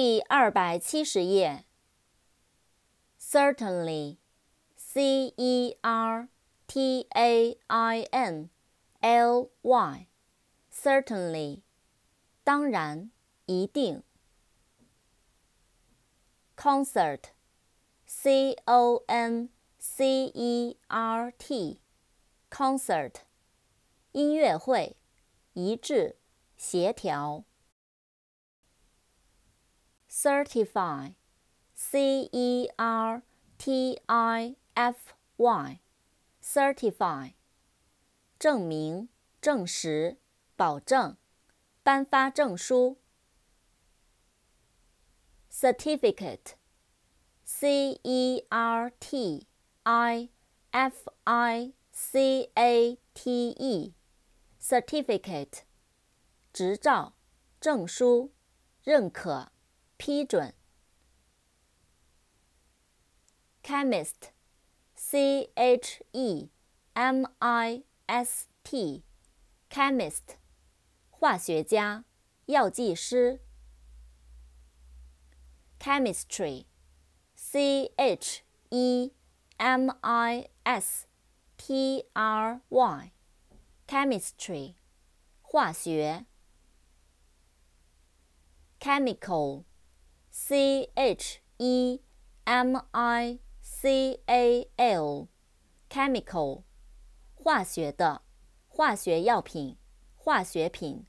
第二百七十页。Certainly，C E R T A I N L Y，Certainly，当然，一定。Concert，C O N C E R T，Concert，音乐会，一致，协调。certify, c e r t i f y, certify，证明、证实、保证、颁发证书。certificate, c e r t i f i c a t e, certificate，执照、证书、认可。 批准。chemist，c h e m i s t，chemist，化学家、药剂师。chemistry，c h e m i s t r y，chemistry，化学。chemical。C H E M I C A L，chemical，化学的，化学药品，化学品。